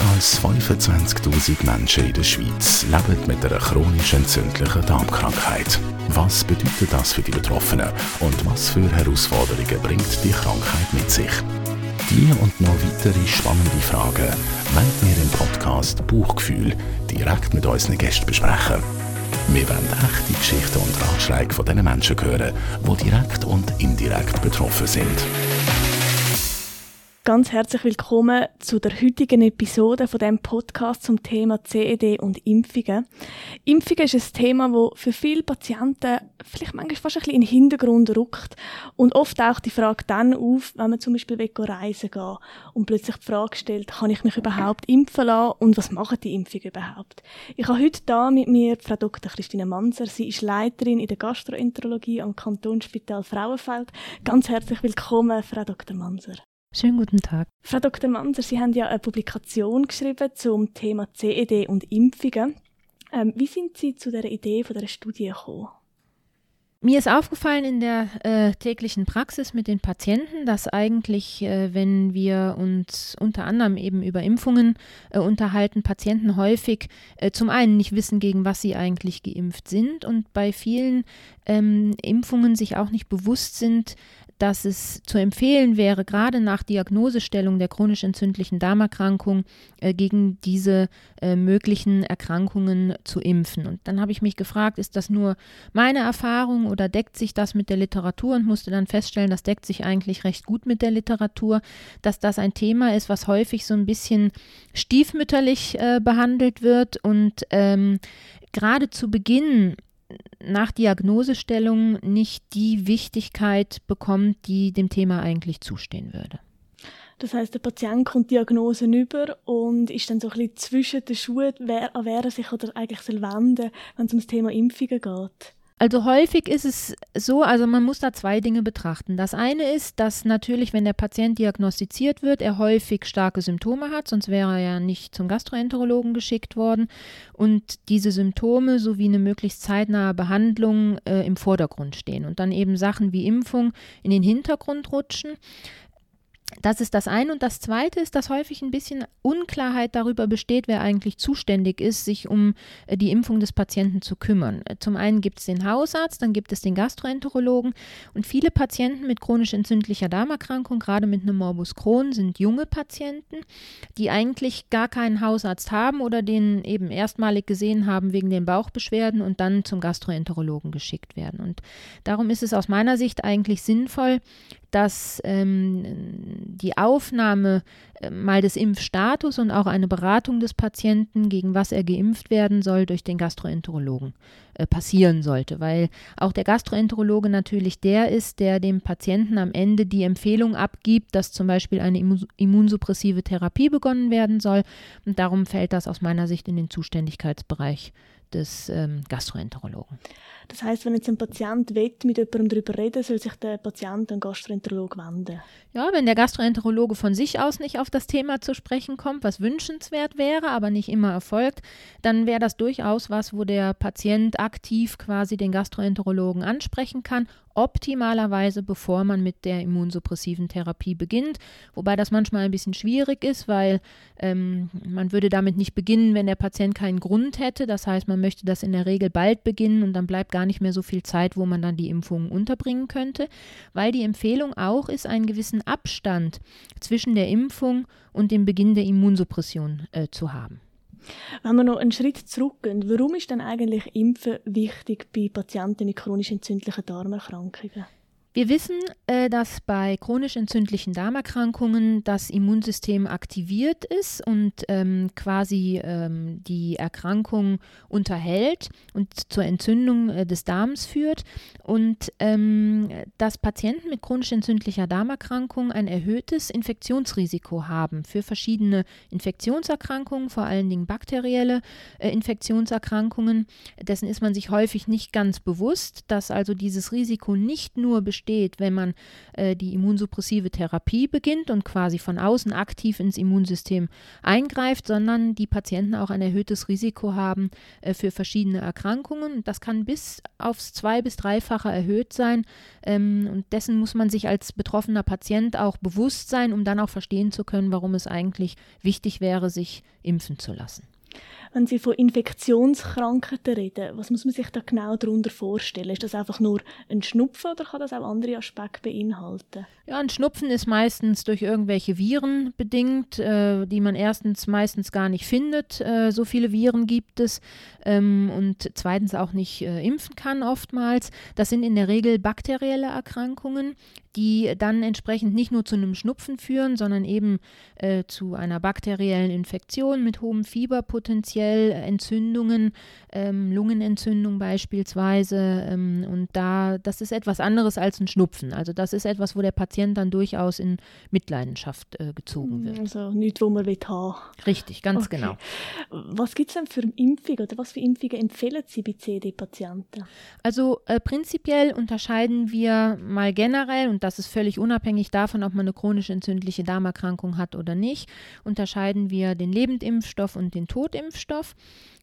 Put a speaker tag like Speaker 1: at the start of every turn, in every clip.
Speaker 1: Mehr als 25.000 Menschen in der Schweiz leben mit einer chronisch entzündlichen Darmkrankheit. Was bedeutet das für die Betroffenen und was für Herausforderungen bringt die Krankheit mit sich? Die und noch weitere spannende Fragen wollen wir im Podcast Buchgefühl direkt mit unseren Gästen besprechen. Wir wollen echte Geschichten und Ratschläge von den Menschen hören, die direkt und indirekt betroffen sind.
Speaker 2: Ganz herzlich willkommen zu der heutigen Episode von dem Podcast zum Thema CED und Impfungen. Impfungen ist ein Thema, das für viele Patienten vielleicht manchmal fast ein bisschen in den Hintergrund rückt und oft taucht die Frage dann auf, wenn man zum Beispiel reisen geht und plötzlich die Frage stellt, kann ich mich überhaupt impfen lassen und was machen die Impfungen überhaupt? Ich habe heute da mit mir Frau Dr. Christine Manser. Sie ist Leiterin in der Gastroenterologie am Kantonsspital Frauenfeld. Ganz herzlich willkommen, Frau Dr. Manser.
Speaker 3: Schönen guten Tag.
Speaker 2: Frau Dr. Manser, Sie haben ja eine Publikation geschrieben zum Thema CED und Impfungen. Ähm, wie sind Sie zu der Idee von der Studie gekommen?
Speaker 3: Mir ist aufgefallen in der äh, täglichen Praxis mit den Patienten, dass eigentlich, äh, wenn wir uns unter anderem eben über Impfungen äh, unterhalten, Patienten häufig äh, zum einen nicht wissen, gegen was sie eigentlich geimpft sind und bei vielen ähm, Impfungen sich auch nicht bewusst sind, dass es zu empfehlen wäre, gerade nach Diagnosestellung der chronisch entzündlichen Darmerkrankung äh, gegen diese äh, möglichen Erkrankungen zu impfen. Und dann habe ich mich gefragt, ist das nur meine Erfahrung oder deckt sich das mit der Literatur und musste dann feststellen, das deckt sich eigentlich recht gut mit der Literatur, dass das ein Thema ist, was häufig so ein bisschen stiefmütterlich äh, behandelt wird und ähm, gerade zu Beginn nach Diagnosestellung nicht die Wichtigkeit bekommt, die dem Thema eigentlich zustehen würde.
Speaker 2: Das heißt, der Patient kommt Diagnosen über und ist dann so ein bisschen zwischen den Schuhen, wer, an wer er sich oder eigentlich soll wenden, wenn es um das Thema Impfungen geht.
Speaker 3: Also häufig ist es so, also man muss da zwei Dinge betrachten. Das eine ist, dass natürlich, wenn der Patient diagnostiziert wird, er häufig starke Symptome hat, sonst wäre er ja nicht zum Gastroenterologen geschickt worden. Und diese Symptome sowie eine möglichst zeitnahe Behandlung äh, im Vordergrund stehen und dann eben Sachen wie Impfung in den Hintergrund rutschen. Das ist das eine. Und das zweite ist, dass häufig ein bisschen Unklarheit darüber besteht, wer eigentlich zuständig ist, sich um äh, die Impfung des Patienten zu kümmern. Zum einen gibt es den Hausarzt, dann gibt es den Gastroenterologen. Und viele Patienten mit chronisch entzündlicher Darmerkrankung, gerade mit einem Morbus Crohn, sind junge Patienten, die eigentlich gar keinen Hausarzt haben oder den eben erstmalig gesehen haben wegen den Bauchbeschwerden und dann zum Gastroenterologen geschickt werden. Und darum ist es aus meiner Sicht eigentlich sinnvoll, dass ähm, die Aufnahme äh, mal des Impfstatus und auch eine Beratung des Patienten, gegen was er geimpft werden soll, durch den Gastroenterologen passieren sollte, weil auch der Gastroenterologe natürlich der ist, der dem Patienten am Ende die Empfehlung abgibt, dass zum Beispiel eine immunsuppressive Therapie begonnen werden soll. Und darum fällt das aus meiner Sicht in den Zuständigkeitsbereich des ähm, Gastroenterologen.
Speaker 2: Das heißt, wenn jetzt ein Patient will, mit jemandem darüber reden, soll sich der Patient an den Gastroenterologen wenden?
Speaker 3: Ja, wenn der Gastroenterologe von sich aus nicht auf das Thema zu sprechen kommt, was wünschenswert wäre, aber nicht immer erfolgt, dann wäre das durchaus was, wo der Patient aktiv quasi den Gastroenterologen ansprechen kann optimalerweise bevor man mit der immunsuppressiven Therapie beginnt, wobei das manchmal ein bisschen schwierig ist, weil ähm, man würde damit nicht beginnen, wenn der Patient keinen Grund hätte. Das heißt, man möchte das in der Regel bald beginnen und dann bleibt gar nicht mehr so viel Zeit, wo man dann die Impfungen unterbringen könnte, weil die Empfehlung auch ist, einen gewissen Abstand zwischen der Impfung und dem Beginn der Immunsuppression äh, zu haben.
Speaker 2: Wenn wir noch einen Schritt zurückgehen, warum ist denn eigentlich Impfen wichtig bei Patienten mit chronisch entzündlichen Darmerkrankungen?
Speaker 3: Wir wissen, äh, dass bei chronisch entzündlichen Darmerkrankungen das Immunsystem aktiviert ist und ähm, quasi ähm, die Erkrankung unterhält und zur Entzündung äh, des Darms führt und ähm, dass Patienten mit chronisch entzündlicher Darmerkrankung ein erhöhtes Infektionsrisiko haben für verschiedene Infektionserkrankungen, vor allen Dingen bakterielle äh, Infektionserkrankungen. Dessen ist man sich häufig nicht ganz bewusst, dass also dieses Risiko nicht nur besteht, besteht, wenn man äh, die immunsuppressive Therapie beginnt und quasi von außen aktiv ins Immunsystem eingreift, sondern die Patienten auch ein erhöhtes Risiko haben äh, für verschiedene Erkrankungen. Das kann bis aufs zwei- bis dreifache erhöht sein ähm, und dessen muss man sich als betroffener Patient auch bewusst sein, um dann auch verstehen zu können, warum es eigentlich wichtig wäre, sich impfen zu lassen.
Speaker 2: Wenn Sie von Infektionskrankheiten reden, was muss man sich da genau darunter vorstellen? Ist das einfach nur ein Schnupfen oder kann das auch andere Aspekte beinhalten?
Speaker 3: Ja, ein Schnupfen ist meistens durch irgendwelche Viren bedingt, äh, die man erstens meistens gar nicht findet. Äh, so viele Viren gibt es ähm, und zweitens auch nicht äh, impfen kann oftmals. Das sind in der Regel bakterielle Erkrankungen, die dann entsprechend nicht nur zu einem Schnupfen führen, sondern eben äh, zu einer bakteriellen Infektion mit hohem Fieberpotenzial, Entzündungen, ähm, Lungenentzündung beispielsweise. Ähm, und da, das ist etwas anderes als ein Schnupfen. Also das ist etwas, wo der Patient dann durchaus in Mitleidenschaft äh, gezogen wird.
Speaker 2: Also nichts, wo man will haben.
Speaker 3: Richtig, ganz okay. genau.
Speaker 2: Was gibt es denn für Impfungen oder was für Impfungen empfehlen Sie bei CD-Patienten?
Speaker 3: Also äh, prinzipiell unterscheiden wir mal generell und das ist völlig unabhängig davon, ob man eine chronisch entzündliche Darmerkrankung hat oder nicht, unterscheiden wir den Lebendimpfstoff und den Totimpfstoff. Impfstoff.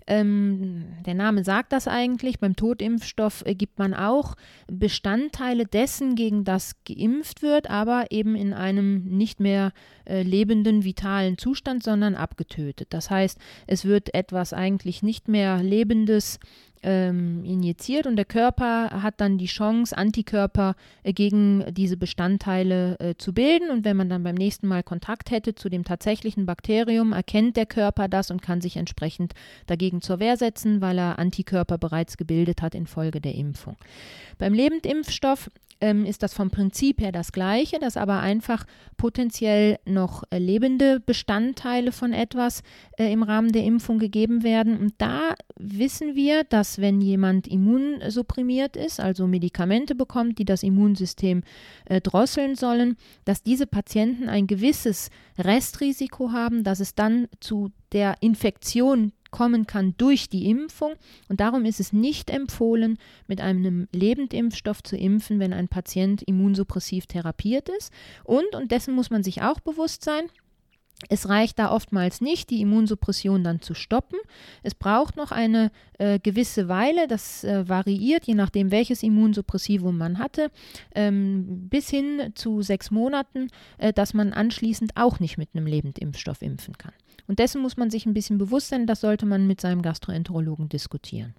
Speaker 3: Ähm, der Name sagt das eigentlich. Beim Totimpfstoff äh, gibt man auch Bestandteile dessen, gegen das geimpft wird, aber eben in einem nicht mehr äh, lebenden, vitalen Zustand, sondern abgetötet. Das heißt, es wird etwas eigentlich nicht mehr Lebendes ähm, injiziert und der Körper hat dann die Chance, Antikörper äh, gegen diese Bestandteile äh, zu bilden. Und wenn man dann beim nächsten Mal Kontakt hätte zu dem tatsächlichen Bakterium, erkennt der Körper das und kann sich entsprechend dagegen zur Wehr setzen, weil er Antikörper bereits gebildet hat infolge der Impfung. Beim Lebendimpfstoff ähm, ist das vom Prinzip her das gleiche, dass aber einfach potenziell noch äh, lebende Bestandteile von etwas äh, im Rahmen der Impfung gegeben werden. Und da wissen wir, dass wenn jemand immunsupprimiert ist, also Medikamente bekommt, die das Immunsystem äh, drosseln sollen, dass diese Patienten ein gewisses Restrisiko haben, dass es dann zu der Infektion kommen kann durch die Impfung. Und darum ist es nicht empfohlen, mit einem Lebendimpfstoff zu impfen, wenn ein Patient immunsuppressiv therapiert ist. Und, und dessen muss man sich auch bewusst sein, es reicht da oftmals nicht, die Immunsuppression dann zu stoppen. Es braucht noch eine äh, gewisse Weile, das äh, variiert, je nachdem, welches Immunsuppressivum man hatte, ähm, bis hin zu sechs Monaten, äh, dass man anschließend auch nicht mit einem Lebendimpfstoff impfen kann. Und dessen muss man sich ein bisschen bewusst sein, das sollte man mit seinem Gastroenterologen diskutieren.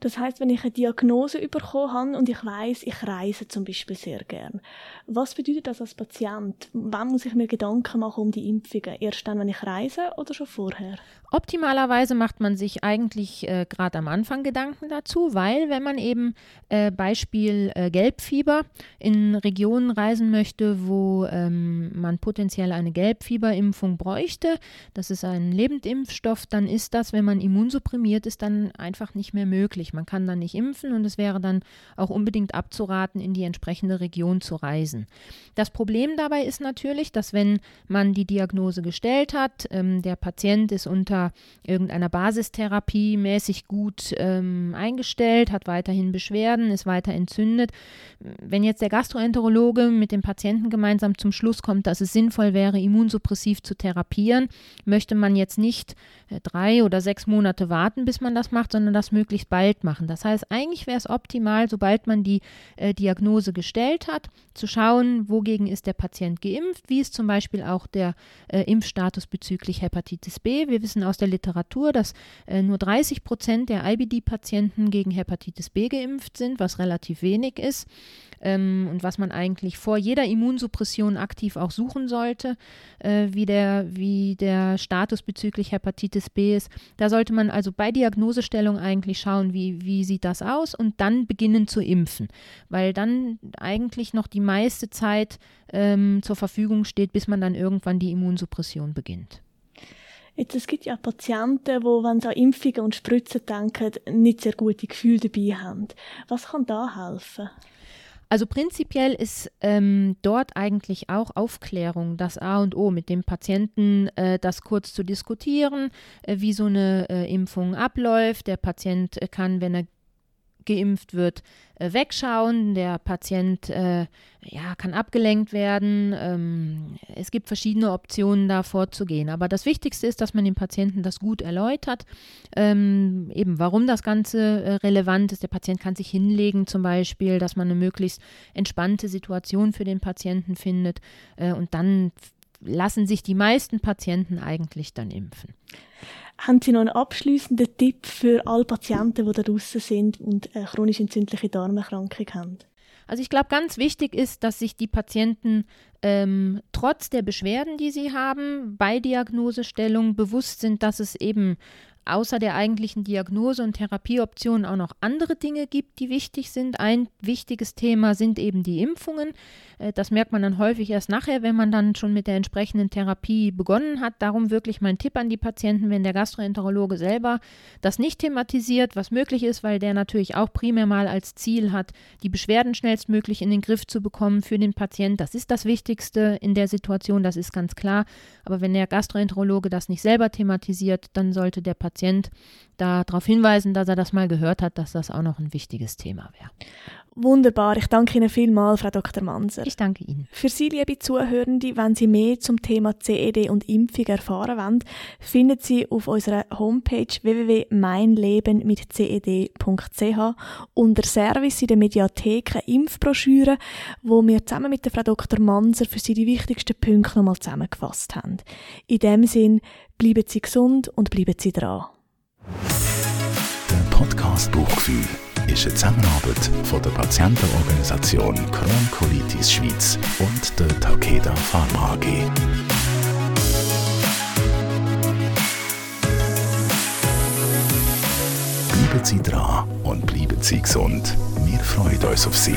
Speaker 2: Das heißt, wenn ich eine Diagnose bekommen habe und ich weiß, ich reise zum Beispiel sehr gern. Was bedeutet das als Patient? Wann muss ich mir Gedanken machen um die Impfungen? Erst dann, wenn ich reise oder schon vorher?
Speaker 3: Optimalerweise macht man sich eigentlich äh, gerade am Anfang Gedanken dazu, weil wenn man eben äh, Beispiel äh, Gelbfieber in Regionen reisen möchte, wo ähm, man potenziell eine Gelbfieberimpfung bräuchte, das ist ein Lebendimpfstoff, dann ist das, wenn man immunsupprimiert ist, dann einfach nicht mehr möglich. Man kann dann nicht impfen und es wäre dann auch unbedingt abzuraten, in die entsprechende Region zu reisen. Das Problem dabei ist natürlich, dass wenn man die Diagnose gestellt hat, ähm, der Patient ist unter irgendeiner Basistherapie mäßig gut ähm, eingestellt, hat weiterhin Beschwerden, ist weiter entzündet. Wenn jetzt der Gastroenterologe mit dem Patienten gemeinsam zum Schluss kommt, dass es sinnvoll wäre, immunsuppressiv zu therapieren, möchte man jetzt nicht äh, drei oder sechs Monate warten, bis man das macht, sondern das möglichst bald machen. Das heißt, eigentlich wäre es optimal, sobald man die äh, Diagnose gestellt hat, zu schauen, wogegen ist der Patient geimpft, wie ist zum Beispiel auch der äh, Impfstatus bezüglich Hepatitis B. Wir wissen aus der Literatur, dass äh, nur 30 Prozent der IBD-Patienten gegen Hepatitis B geimpft sind, was relativ wenig ist ähm, und was man eigentlich vor jeder Immunsuppression aktiv auch suchen sollte, äh, wie, der, wie der Status bezüglich Hepatitis B ist. Da sollte man also bei Diagnosestellung eigentlich schauen, wie, wie sieht das aus und dann beginnen zu impfen, weil dann eigentlich noch die meiste Zeit ähm, zur Verfügung steht, bis man dann irgendwann die Immunsuppression beginnt.
Speaker 2: Jetzt, es gibt ja Patienten, die, wenn sie an Impfungen und Spritzen denken, nicht sehr gute Gefühle dabei haben. Was kann da helfen?
Speaker 3: Also prinzipiell ist ähm, dort eigentlich auch Aufklärung das A und O, mit dem Patienten äh, das kurz zu diskutieren, äh, wie so eine äh, Impfung abläuft. Der Patient kann, wenn er geimpft wird, äh, wegschauen. Der Patient äh, ja, kann abgelenkt werden. Ähm, es gibt verschiedene Optionen, da vorzugehen. Aber das Wichtigste ist, dass man dem Patienten das gut erläutert. Ähm, eben, warum das Ganze äh, relevant ist. Der Patient kann sich hinlegen, zum Beispiel, dass man eine möglichst entspannte Situation für den Patienten findet. Äh, und dann lassen sich die meisten Patienten eigentlich dann impfen.
Speaker 2: Haben Sie noch einen abschließenden Tipp für alle Patienten, die da draußen sind und eine chronisch entzündliche Darmerkrankung haben?
Speaker 3: Also ich glaube, ganz wichtig ist, dass sich die Patienten ähm, trotz der Beschwerden, die sie haben, bei Diagnosestellung bewusst sind, dass es eben außer der eigentlichen Diagnose und Therapieoptionen auch noch andere Dinge gibt, die wichtig sind. Ein wichtiges Thema sind eben die Impfungen. Äh, das merkt man dann häufig erst nachher, wenn man dann schon mit der entsprechenden Therapie begonnen hat. Darum wirklich mein Tipp an die Patienten, wenn der Gastroenterologe selber das nicht thematisiert, was möglich ist, weil der natürlich auch primär mal als Ziel hat, die Beschwerden schnellstmöglich in den Griff zu bekommen für den Patienten. Das ist das Wichtigste in der Situation, das ist ganz klar. Aber wenn der Gastroenterologe das nicht selber thematisiert, dann sollte der Patient darauf hinweisen, dass er das mal gehört hat, dass das auch noch ein wichtiges Thema wäre.
Speaker 2: Wunderbar. Ich danke Ihnen vielmals, Frau Dr. Manser.
Speaker 3: Ich danke Ihnen.
Speaker 2: Für Sie, liebe Zuhörende, wenn Sie mehr zum Thema CED und Impfung erfahren wollen, finden Sie auf unserer Homepage www.meinleben mit ced.ch unter Service in der Mediathek eine Impfbroschüre, wo wir zusammen mit der Frau Dr. Manser für Sie die wichtigsten Punkte nochmal zusammengefasst haben. In dem Sinn, bleiben Sie gesund und bleiben Sie dran.
Speaker 1: Der Podcast Buchgefühl ist eine Zusammenarbeit von der Patientenorganisation Crohn Colitis Schweiz und der Takeda Pharma AG. Bleiben Sie dran und bleiben Sie gesund. Wir freuen uns auf Sie.